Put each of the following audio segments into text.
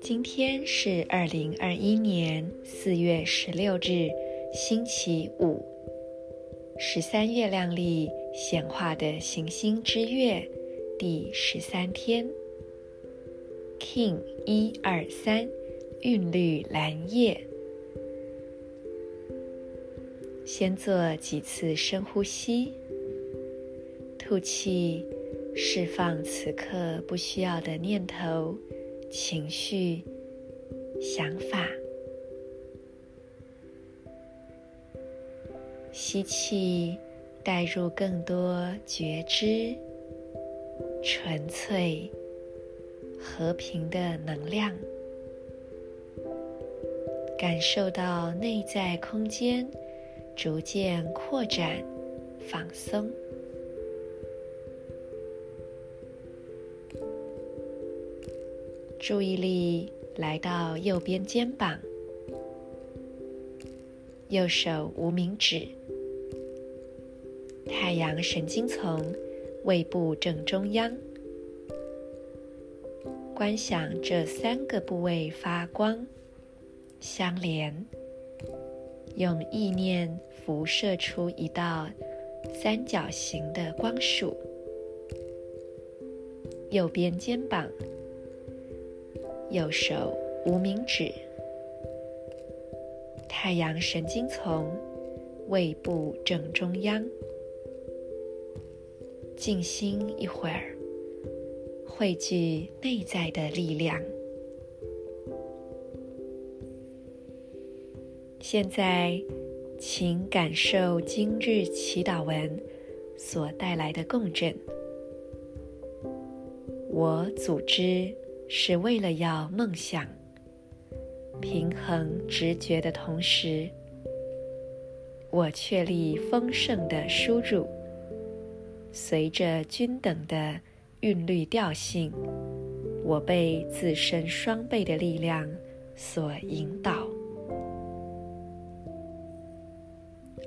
今天是二零二一年四月十六日，星期五，十三月亮历显化的行星之月第十三天，King 一二三，韵律蓝夜。先做几次深呼吸，吐气，释放此刻不需要的念头。情绪、想法，吸气，带入更多觉知、纯粹、和平的能量，感受到内在空间逐渐扩展、放松。注意力来到右边肩膀，右手无名指，太阳神经丛胃部正中央，观想这三个部位发光相连，用意念辐射出一道三角形的光束。右边肩膀。右手无名指，太阳神经丛胃部正中央，静心一会儿，汇聚内在的力量。现在，请感受今日祈祷文所带来的共振。我组织。是为了要梦想平衡直觉的同时，我确立丰盛的输入，随着均等的韵律调性，我被自身双倍的力量所引导。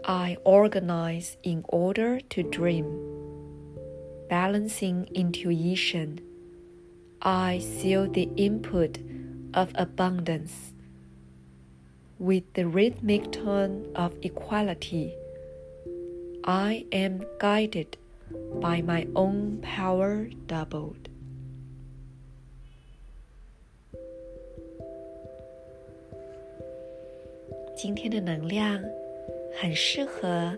I organize in order to dream, balancing intuition. I seal the input of abundance with the rhythmic tone of equality. I am guided by my own power doubled. 今天的能量很适合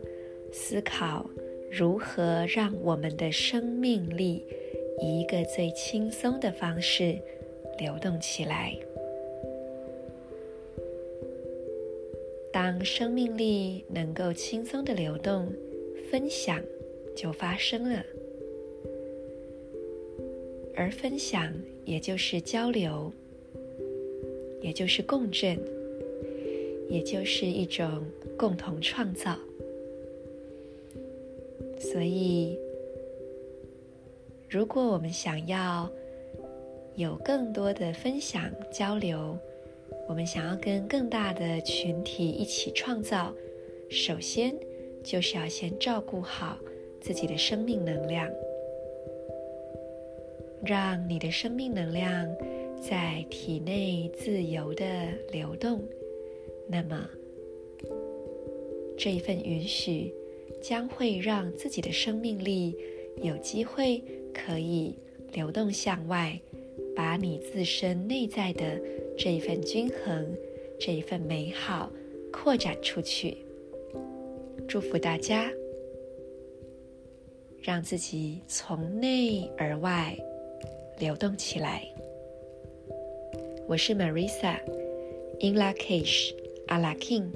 思考如何让我们的生命力。 以一个最轻松的方式流动起来。当生命力能够轻松的流动，分享就发生了。而分享也就是交流，也就是共振，也就是一种共同创造。所以。如果我们想要有更多的分享交流，我们想要跟更大的群体一起创造，首先就是要先照顾好自己的生命能量，让你的生命能量在体内自由的流动。那么，这一份允许将会让自己的生命力有机会。可以流动向外，把你自身内在的这一份均衡、这一份美好扩展出去。祝福大家，让自己从内而外流动起来。我是 Marisa，In Lak'ech，阿拉 King。